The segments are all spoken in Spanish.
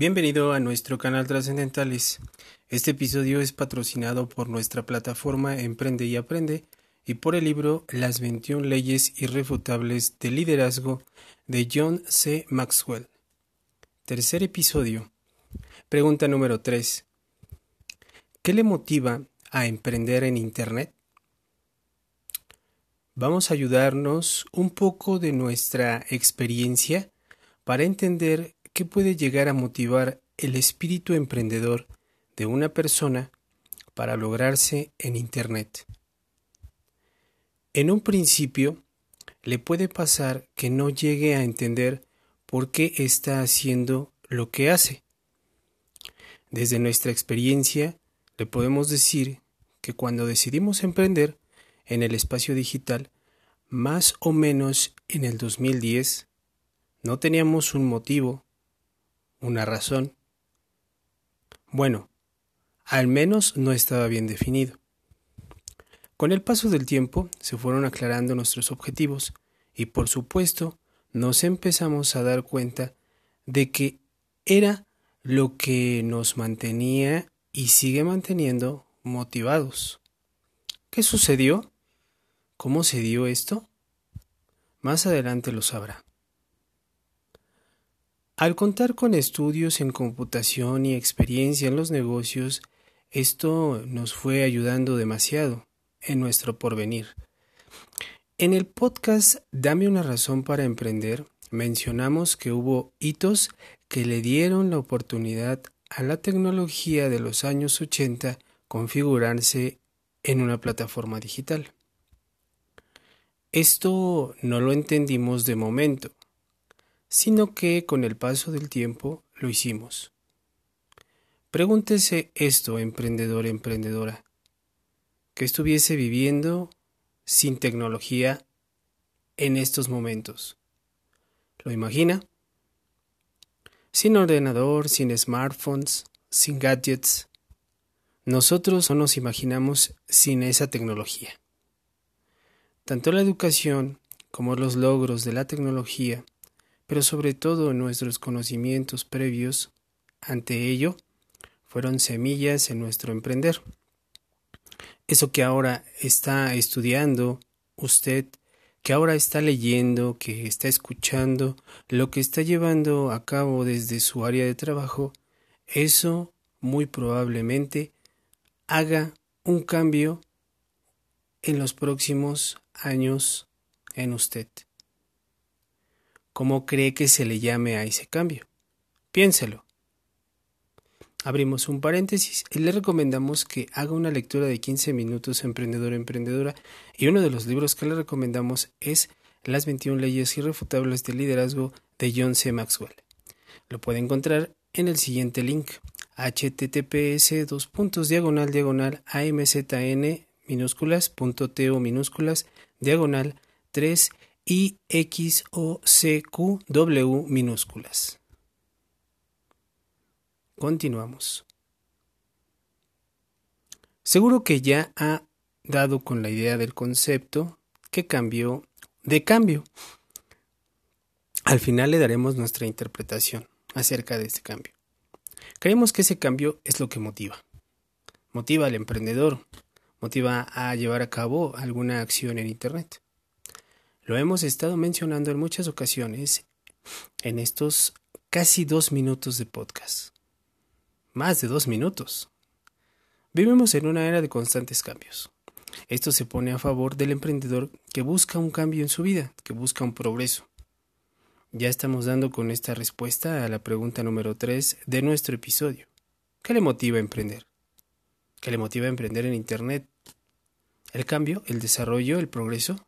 Bienvenido a nuestro canal Trascendentales. Este episodio es patrocinado por nuestra plataforma Emprende y Aprende y por el libro Las 21 leyes irrefutables de liderazgo de John C. Maxwell. Tercer episodio. Pregunta número 3. ¿Qué le motiva a emprender en Internet? Vamos a ayudarnos un poco de nuestra experiencia para entender qué puede llegar a motivar el espíritu emprendedor de una persona para lograrse en Internet. En un principio, le puede pasar que no llegue a entender por qué está haciendo lo que hace. Desde nuestra experiencia, le podemos decir que cuando decidimos emprender en el espacio digital, más o menos en el 2010, no teníamos un motivo, una razón. Bueno, al menos no estaba bien definido. Con el paso del tiempo se fueron aclarando nuestros objetivos y por supuesto nos empezamos a dar cuenta de que era lo que nos mantenía y sigue manteniendo motivados. ¿Qué sucedió? ¿Cómo se dio esto? Más adelante lo sabrá. Al contar con estudios en computación y experiencia en los negocios, esto nos fue ayudando demasiado en nuestro porvenir. En el podcast Dame una razón para emprender, mencionamos que hubo hitos que le dieron la oportunidad a la tecnología de los años 80 configurarse en una plataforma digital. Esto no lo entendimos de momento, sino que con el paso del tiempo lo hicimos. Pregúntese esto, emprendedor, emprendedora, que estuviese viviendo sin tecnología en estos momentos. ¿Lo imagina? Sin ordenador, sin smartphones, sin gadgets. Nosotros no nos imaginamos sin esa tecnología. Tanto la educación como los logros de la tecnología pero sobre todo nuestros conocimientos previos ante ello fueron semillas en nuestro emprender. Eso que ahora está estudiando usted, que ahora está leyendo, que está escuchando, lo que está llevando a cabo desde su área de trabajo, eso muy probablemente haga un cambio en los próximos años en usted. ¿Cómo cree que se le llame a ese cambio? Piénselo. Abrimos un paréntesis y le recomendamos que haga una lectura de 15 minutos emprendedor emprendedora y uno de los libros que le recomendamos es Las 21 leyes irrefutables del liderazgo de John C. Maxwell. Lo puede encontrar en el siguiente link https dos puntos diagonal diagonal amzn minúsculas punto minúsculas diagonal 3 y X o C Q W minúsculas. Continuamos. Seguro que ya ha dado con la idea del concepto que cambió de cambio. Al final le daremos nuestra interpretación acerca de este cambio. Creemos que ese cambio es lo que motiva. Motiva al emprendedor, motiva a llevar a cabo alguna acción en Internet. Lo hemos estado mencionando en muchas ocasiones en estos casi dos minutos de podcast. Más de dos minutos. Vivimos en una era de constantes cambios. Esto se pone a favor del emprendedor que busca un cambio en su vida, que busca un progreso. Ya estamos dando con esta respuesta a la pregunta número 3 de nuestro episodio. ¿Qué le motiva a emprender? ¿Qué le motiva a emprender en Internet? ¿El cambio, el desarrollo, el progreso?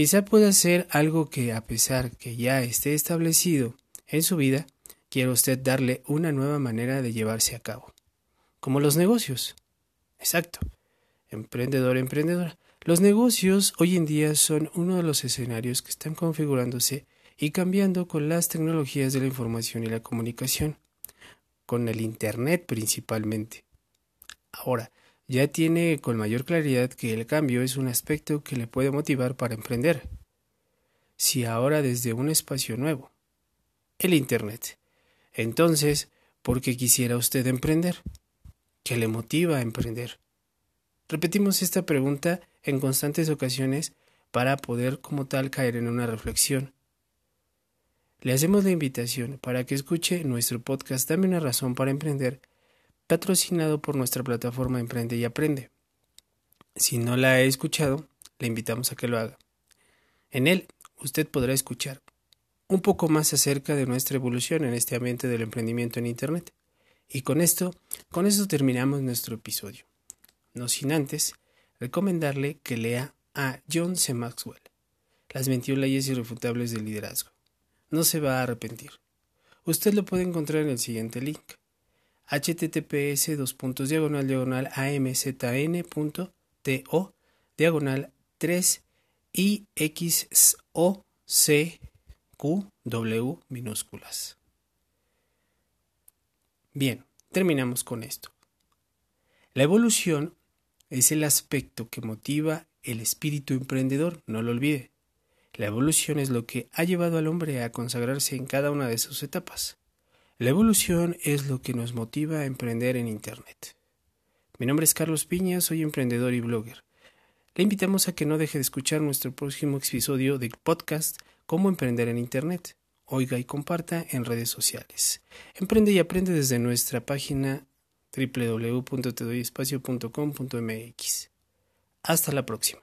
Quizá pueda ser algo que, a pesar que ya esté establecido en su vida, quiera usted darle una nueva manera de llevarse a cabo. Como los negocios. Exacto. Emprendedor, emprendedora. Los negocios hoy en día son uno de los escenarios que están configurándose y cambiando con las tecnologías de la información y la comunicación, con el Internet principalmente. Ahora, ya tiene con mayor claridad que el cambio es un aspecto que le puede motivar para emprender. Si ahora desde un espacio nuevo, el Internet, Entonces, ¿por qué quisiera usted emprender? ¿Qué le motiva a emprender? Repetimos esta pregunta en constantes ocasiones para poder como tal caer en una reflexión. Le hacemos la invitación para que escuche nuestro podcast Dame una razón para emprender, patrocinado por nuestra plataforma Emprende y Aprende. Si no la ha escuchado, le invitamos a que lo haga. En él, usted podrá escuchar un poco más acerca de nuestra evolución en este ambiente del emprendimiento en Internet. Y con esto, con esto terminamos nuestro episodio. No sin antes recomendarle que lea a John C. Maxwell, Las 21 leyes irrefutables del liderazgo. No se va a arrepentir. Usted lo puede encontrar en el siguiente link https dos puntos diagonal diagonal amzn.to diagonal 3 y x o c q w minúsculas. Bien, terminamos con esto. La evolución es el aspecto que motiva el espíritu emprendedor, no lo olvide. La evolución es lo que ha llevado al hombre a consagrarse en cada una de sus etapas. La evolución es lo que nos motiva a emprender en Internet. Mi nombre es Carlos Piña, soy emprendedor y blogger. Le invitamos a que no deje de escuchar nuestro próximo episodio de podcast Cómo emprender en Internet. Oiga y comparta en redes sociales. Emprende y aprende desde nuestra página www.tedoyespacio.com.mx. Hasta la próxima.